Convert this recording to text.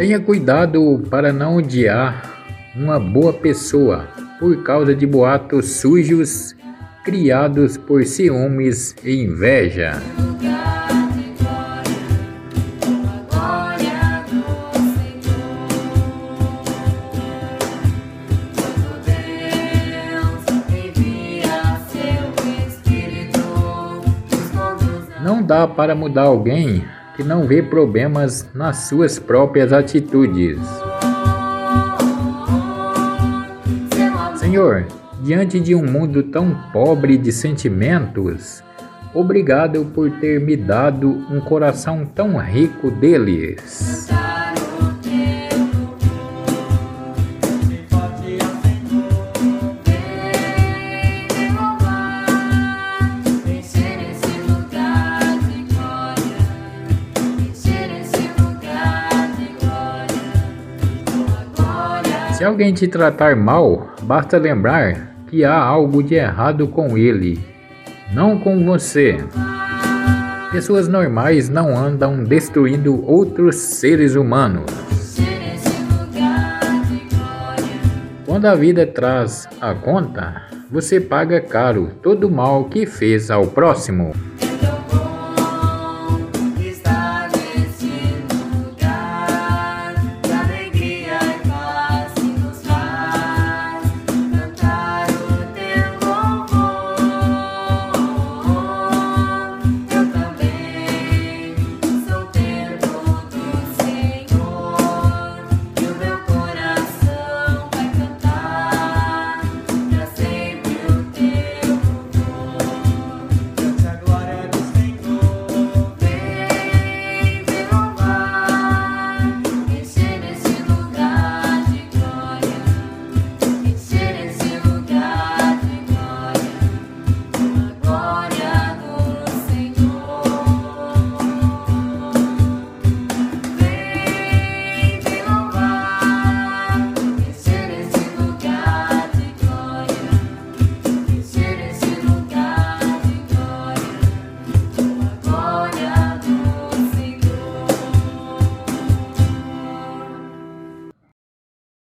Tenha cuidado para não odiar uma boa pessoa por causa de boatos sujos criados por ciúmes e inveja. Não dá para mudar alguém que não vê problemas nas suas próprias atitudes. Senhor, diante de um mundo tão pobre de sentimentos, obrigado por ter me dado um coração tão rico deles. Se alguém te tratar mal, basta lembrar que há algo de errado com ele, não com você. Pessoas normais não andam destruindo outros seres humanos. Quando a vida traz a conta, você paga caro todo o mal que fez ao próximo.